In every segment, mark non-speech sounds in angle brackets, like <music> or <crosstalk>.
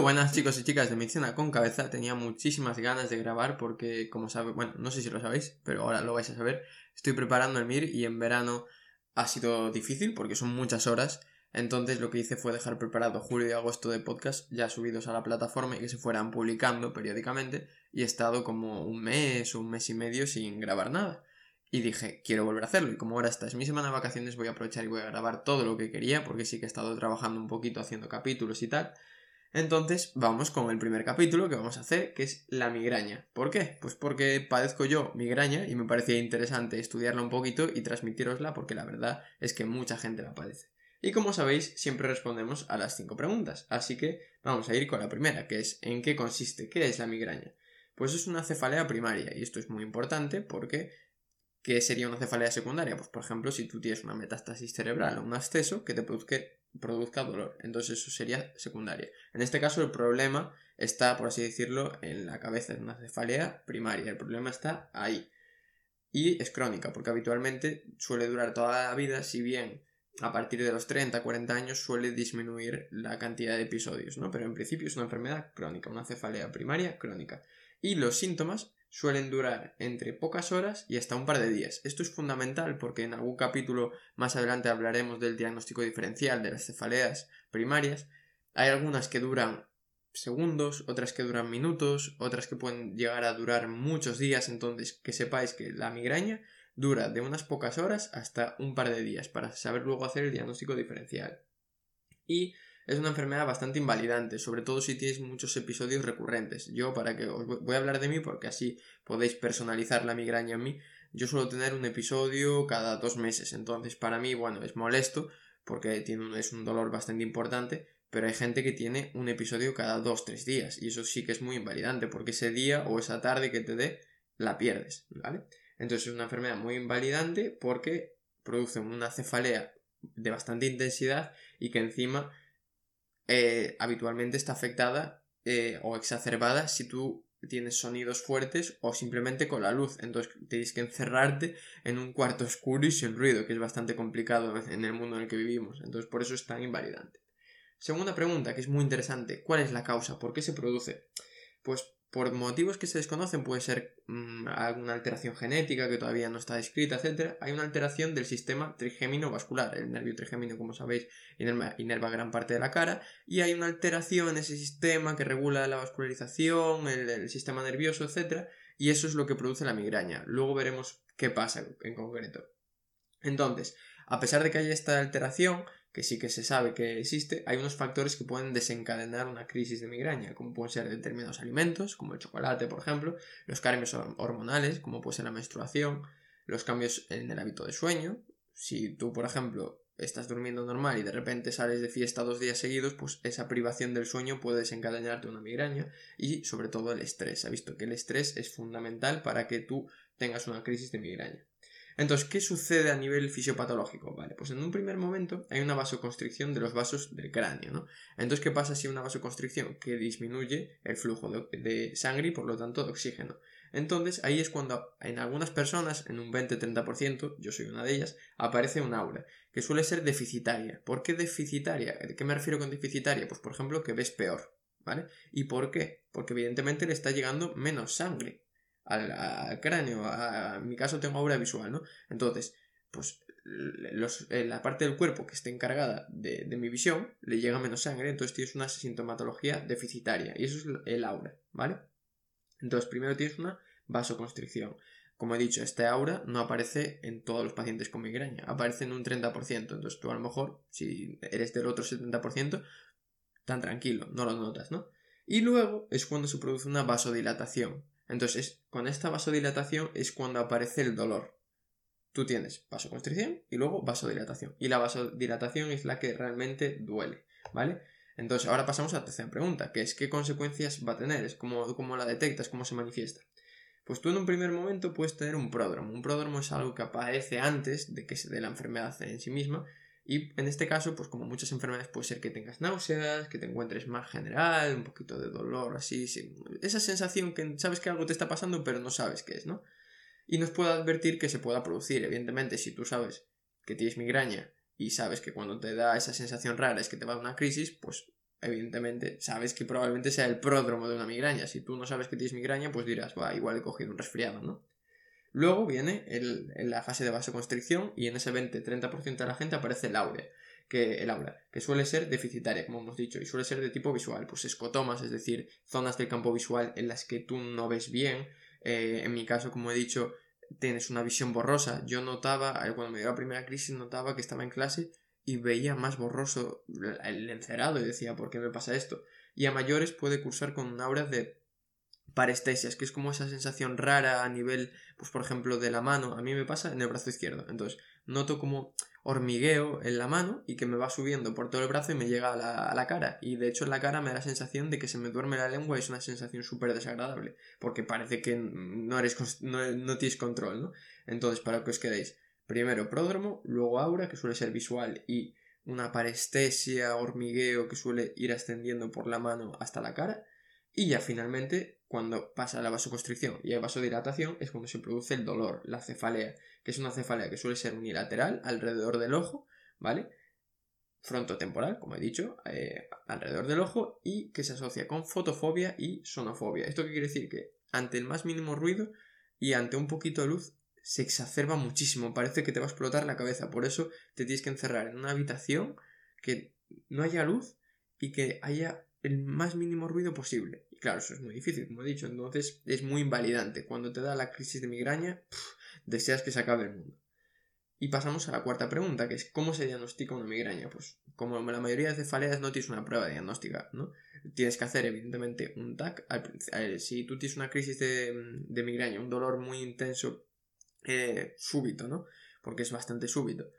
Buenas chicos y chicas de Medicina con Cabeza. Tenía muchísimas ganas de grabar porque, como sabéis, bueno, no sé si lo sabéis, pero ahora lo vais a saber. Estoy preparando el MIR y en verano ha sido difícil porque son muchas horas. Entonces lo que hice fue dejar preparado julio y agosto de podcast ya subidos a la plataforma y que se fueran publicando periódicamente. Y he estado como un mes o un mes y medio sin grabar nada. Y dije, quiero volver a hacerlo. Y como ahora esta es mi semana de vacaciones, voy a aprovechar y voy a grabar todo lo que quería, porque sí que he estado trabajando un poquito haciendo capítulos y tal. Entonces, vamos con el primer capítulo que vamos a hacer, que es la migraña. ¿Por qué? Pues porque padezco yo migraña y me parecía interesante estudiarla un poquito y transmitirosla porque la verdad es que mucha gente la padece. Y como sabéis, siempre respondemos a las cinco preguntas. Así que vamos a ir con la primera, que es ¿en qué consiste? ¿Qué es la migraña? Pues es una cefalea primaria y esto es muy importante porque ¿Qué sería una cefalea secundaria? Pues por ejemplo, si tú tienes una metástasis cerebral o un absceso que te produzca, dolor. Entonces eso sería secundaria. En este caso el problema está, por así decirlo, en la cabeza de una cefalea primaria. El problema está ahí. Y es crónica, porque habitualmente suele durar toda la vida, si bien a partir de los 30, 40 años suele disminuir la cantidad de episodios, ¿no? Pero en principio es una enfermedad crónica, una cefalea primaria crónica. Y los síntomas suelen durar entre pocas horas y hasta un par de días. Esto es fundamental porque en algún capítulo más adelante hablaremos del diagnóstico diferencial de las cefaleas primarias. Hay algunas que duran segundos, otras que duran minutos, otras que pueden llegar a durar muchos días, entonces que sepáis que la migraña dura de unas pocas horas hasta un par de días para saber luego hacer el diagnóstico diferencial. Y es una enfermedad bastante invalidante, sobre todo si tienes muchos episodios recurrentes. Yo, para que os voy a hablar de mí, porque así podéis personalizar la migraña en mí, yo suelo tener un episodio cada dos meses, entonces para mí, bueno, es molesto, porque tiene es un dolor bastante importante, pero hay gente que tiene un episodio cada dos, tres días, y eso sí que es muy invalidante, porque ese día o esa tarde que te dé, la pierdes, ¿vale? Entonces es una enfermedad muy invalidante porque produce una cefalea de bastante intensidad y que encima eh, habitualmente está afectada eh, o exacerbada si tú tienes sonidos fuertes o simplemente con la luz. Entonces tienes que encerrarte en un cuarto oscuro y sin ruido, que es bastante complicado en el mundo en el que vivimos. Entonces por eso es tan invalidante. Segunda pregunta, que es muy interesante. ¿Cuál es la causa? ¿Por qué se produce? Pues por motivos que se desconocen, puede ser mm, alguna alteración genética que todavía no está descrita, etc. Hay una alteración del sistema trigémino vascular. El nervio trigémino, como sabéis, inerva, gran parte de la cara. Y hay una alteración en ese sistema que regula la vascularización, el, sistema nervioso, etc. Y eso es lo que produce la migraña. Luego veremos qué pasa en concreto. Entonces, a pesar de que haya esta alteración, que sí que se sabe que existe, hay unos factores que pueden desencadenar una crisis de migraña, como pueden ser determinados alimentos, como el chocolate, por ejemplo, los cambios hormonales, como puede ser la menstruación, los cambios en el hábito de sueño. Si tú, por ejemplo, estás durmiendo normal y de repente sales de fiesta dos días seguidos, pues esa privación del sueño puede desencadenarte una migraña y sobre todo el estrés. Ha visto que el estrés es fundamental para que tú tengas una crisis de migraña. Entonces, ¿qué sucede a nivel fisiopatológico? Vale, pues en un primer momento hay una vasoconstricción de los vasos del cráneo, ¿no? Entonces, ¿qué pasa si hay una vasoconstricción? Que disminuye el flujo de, sangre y por lo tanto de oxígeno. Entonces, ahí es cuando en algunas personas, en un 20-30%, yo soy una de ellas, aparece un aura, que suele ser deficitaria. ¿Por qué deficitaria? ¿De qué me refiero con deficitaria? Pues, por ejemplo, que ves peor, ¿vale? ¿Y por qué? Porque evidentemente le está llegando menos sangre al, cráneo. en mi caso tengo aura visual, ¿no? Entonces, pues eh, la parte del cuerpo que esté encargada de, mi visión le llega menos sangre, entonces tienes una sintomatología deficitaria y eso es el aura, ¿vale? Entonces, primero tienes una vasoconstricción. Como he dicho, este aura no aparece en todos los pacientes con migraña, aparece en un 30%. Entonces, tú a lo mejor, si eres del otro 70%, tan tranquilo, no lo notas, ¿no? Y luego es cuando se produce una vasodilatación. Entonces, con esta vasodilatación es cuando aparece el dolor. Tú tienes vasoconstricción y luego vasodilatación. Y la vasodilatación es la que realmente duele, ¿vale? Entonces, ahora pasamos a la tercera pregunta, que es ¿qué consecuencias va a tener? Es cómo, cómo la detectas, cómo se manifiesta. Pues tú en un primer momento puedes tener un pródromo. Un pródromo es algo que aparece antes de que se dé la enfermedad en sí misma y en este caso, pues como muchas enfermedades, puede ser que tengas náuseas, que te encuentres más general, un poquito de dolor, así, esa sensación que sabes que algo te está pasando, pero no sabes qué es, ¿no? Y nos puede advertir que se pueda producir. Evidentemente, si tú sabes que tienes migraña y sabes que cuando te da esa sensación rara es que te va a una crisis, pues evidentemente sabes que probablemente sea el pródromo de una migraña. Si tú no sabes que tienes migraña, pues dirás, va, igual he cogido un resfriado, ¿no? Luego viene el, la fase de vasoconstricción y en ese 20-30% de la gente aparece el aura, que, el aura, que suele ser deficitaria, como hemos dicho, y suele ser de tipo visual, pues escotomas, es decir, zonas del campo visual en las que tú no ves bien. Eh, en mi caso, como he dicho, tienes una visión borrosa. Yo notaba, eh, cuando me dio la primera crisis, notaba que estaba en clase y veía más borroso el encerado y decía, ¿por qué me pasa esto? Y a mayores puede cursar con un aura de parestesias, que es como esa sensación rara a nivel, pues por ejemplo, de la mano. A mí me pasa en el brazo izquierdo. Entonces, noto como hormigueo en la mano y que me va subiendo por todo el brazo y me llega a la, cara. Y de hecho en la cara me da la sensación de que se me duerme la lengua y es una sensación súper desagradable. Porque parece que no, eres, no, tienes control, ¿no? Entonces, para que os quedéis, Primero pródromo, luego aura, que suele ser visual, y una parestesia, hormigueo que suele ir ascendiendo por la mano hasta la cara. Y ya finalmente, cuando pasa la vasoconstricción y hay vasodilatación, es cuando se produce el dolor, la cefalea, que es una cefalea que suele ser unilateral alrededor del ojo, ¿vale? Frontotemporal, como he dicho, eh, alrededor del ojo y que se asocia con fotofobia y sonofobia. ¿Esto qué quiere decir? Que ante el más mínimo ruido y ante un poquito de luz se exacerba muchísimo, parece que te va a explotar la cabeza, por eso te tienes que encerrar en una habitación que no haya luz y que haya el más mínimo ruido posible. Y claro, eso es muy difícil, como he dicho, entonces es muy invalidante. Cuando te da la crisis de migraña, deseas que se acabe el mundo. Y pasamos a la cuarta pregunta, que es ¿cómo se diagnostica una migraña? Pues como la mayoría de cefaleas no tienes una prueba diagnóstica, ¿no? Tienes que hacer evidentemente un TAC. Si tú tienes una crisis de, de migraña, un dolor muy intenso eh, súbito, ¿no? Porque es bastante súbito.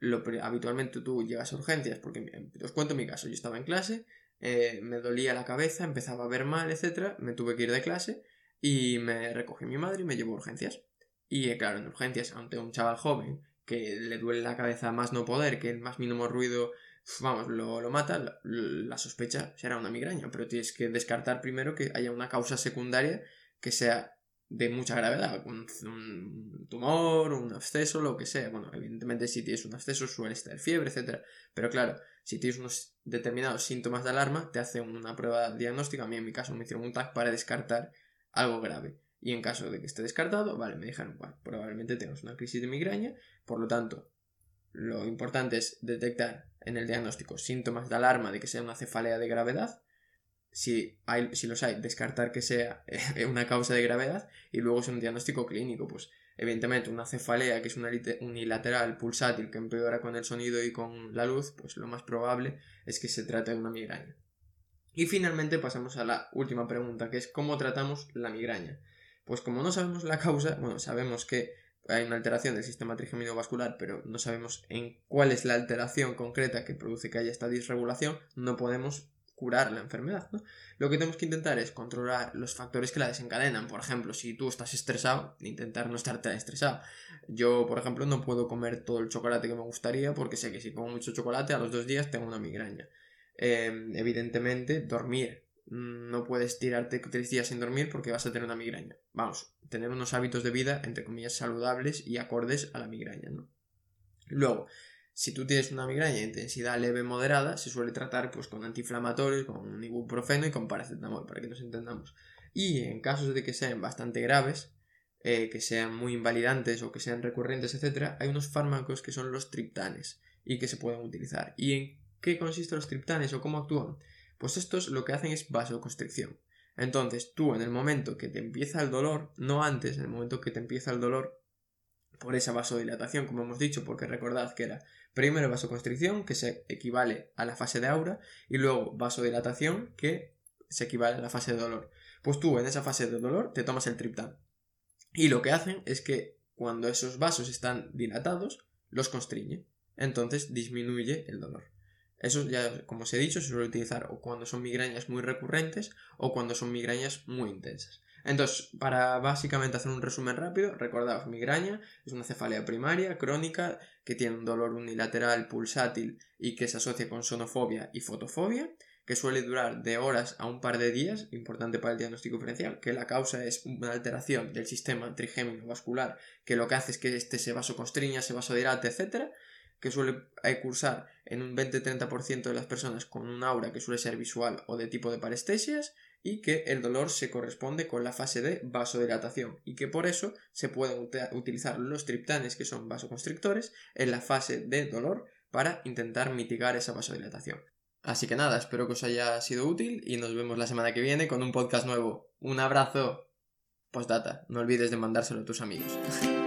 Lo, habitualmente tú llegas a urgencias, porque os cuento mi caso, yo estaba en clase, eh, me dolía la cabeza, empezaba a ver mal, etcétera, me tuve que ir de clase y me recogí mi madre y me llevó a urgencias. Y eh, claro, en urgencias, ante un chaval joven que le duele la cabeza más no poder, que el más mínimo ruido, vamos, lo, lo mata, la, sospecha será una migraña, pero tienes que descartar primero que haya una causa secundaria que sea de mucha gravedad, un, un, tumor, un absceso, lo que sea. Bueno, evidentemente si tienes un absceso suele estar fiebre, etc. Pero claro, si tienes unos determinados síntomas de alarma, te hacen una prueba diagnóstica. A mí en mi caso me hicieron un TAC para descartar algo grave. Y en caso de que esté descartado, vale, me dijeron, bueno, probablemente tengas una crisis de migraña, por lo tanto, lo importante es detectar en el diagnóstico síntomas de alarma de que sea una cefalea de gravedad si, hay, si los hay, descartar que sea <laughs> eh, una causa de gravedad y luego es un diagnóstico clínico, pues evidentemente una cefalea que es una unilateral pulsátil que empeora con el sonido y con la luz, pues lo más probable es que se trate de una migraña. Y finalmente pasamos a la última pregunta, que es ¿cómo tratamos la migraña? Pues como no sabemos la causa, bueno, sabemos que hay una alteración del sistema vascular, pero no sabemos en cuál es la alteración concreta que produce que haya esta disregulación, no podemos curar la enfermedad. Lo que tenemos que intentar es controlar los factores que la desencadenan. Por ejemplo, si tú estás estresado, intentar no estar tan estresado. Yo, por ejemplo, no puedo comer todo el chocolate que me gustaría porque sé que si como mucho chocolate a los dos días tengo una migraña. Em, evidentemente, dormir. No puedes tirarte tres días sin dormir porque vas a tener una migraña. Vamos, tener unos hábitos de vida, entre comillas, saludables y acordes a la migraña, ¿no? Luego, si tú tienes una migraña de intensidad leve moderada, se suele tratar pues, con antiinflamatorios, con ibuprofeno y con paracetamol, para que nos entendamos. Y en casos de que sean bastante graves, eh, que sean muy invalidantes o que sean recurrentes, etc., hay unos fármacos que son los triptanes y que se pueden utilizar. ¿Y en qué consisten los triptanes o cómo actúan? Pues estos lo que hacen es vasoconstricción. Entonces, tú en el momento que te empieza el dolor, no antes, en el momento que te empieza el dolor, por esa vasodilatación, como hemos dicho, porque recordad que era primero vasoconstricción, que se equivale a la fase de aura, y luego vasodilatación, que se equivale a la fase de dolor. Pues tú en esa fase de dolor te tomas el triptán. Y lo que hacen es que cuando esos vasos están dilatados, los constriñe. Entonces disminuye el dolor. Eso ya, como os he dicho, se suele utilizar o cuando son migrañas muy recurrentes o cuando son migrañas muy intensas. Entonces, para básicamente hacer un resumen rápido, recordaos, migraña es una cefalea primaria, crónica, que tiene un dolor unilateral pulsátil y que se asocia con sonofobia y fotofobia, que suele durar de horas a un par de días, importante para el diagnóstico diferencial, que la causa es una alteración del sistema trigémino vascular, que lo que hace es que este se vasoconstriña, se vasodilate, etc., que suele cursar en un 20-30% de las personas con un aura que suele ser visual o de tipo de parestesias y que el dolor se corresponde con la fase de vasodilatación y que por eso se pueden utilizar los triptanes que son vasoconstrictores en la fase de dolor para intentar mitigar esa vasodilatación. Así que nada, espero que os haya sido útil y nos vemos la semana que viene con un podcast nuevo. Un abrazo. Postdata, no olvides de mandárselo a tus amigos. <laughs>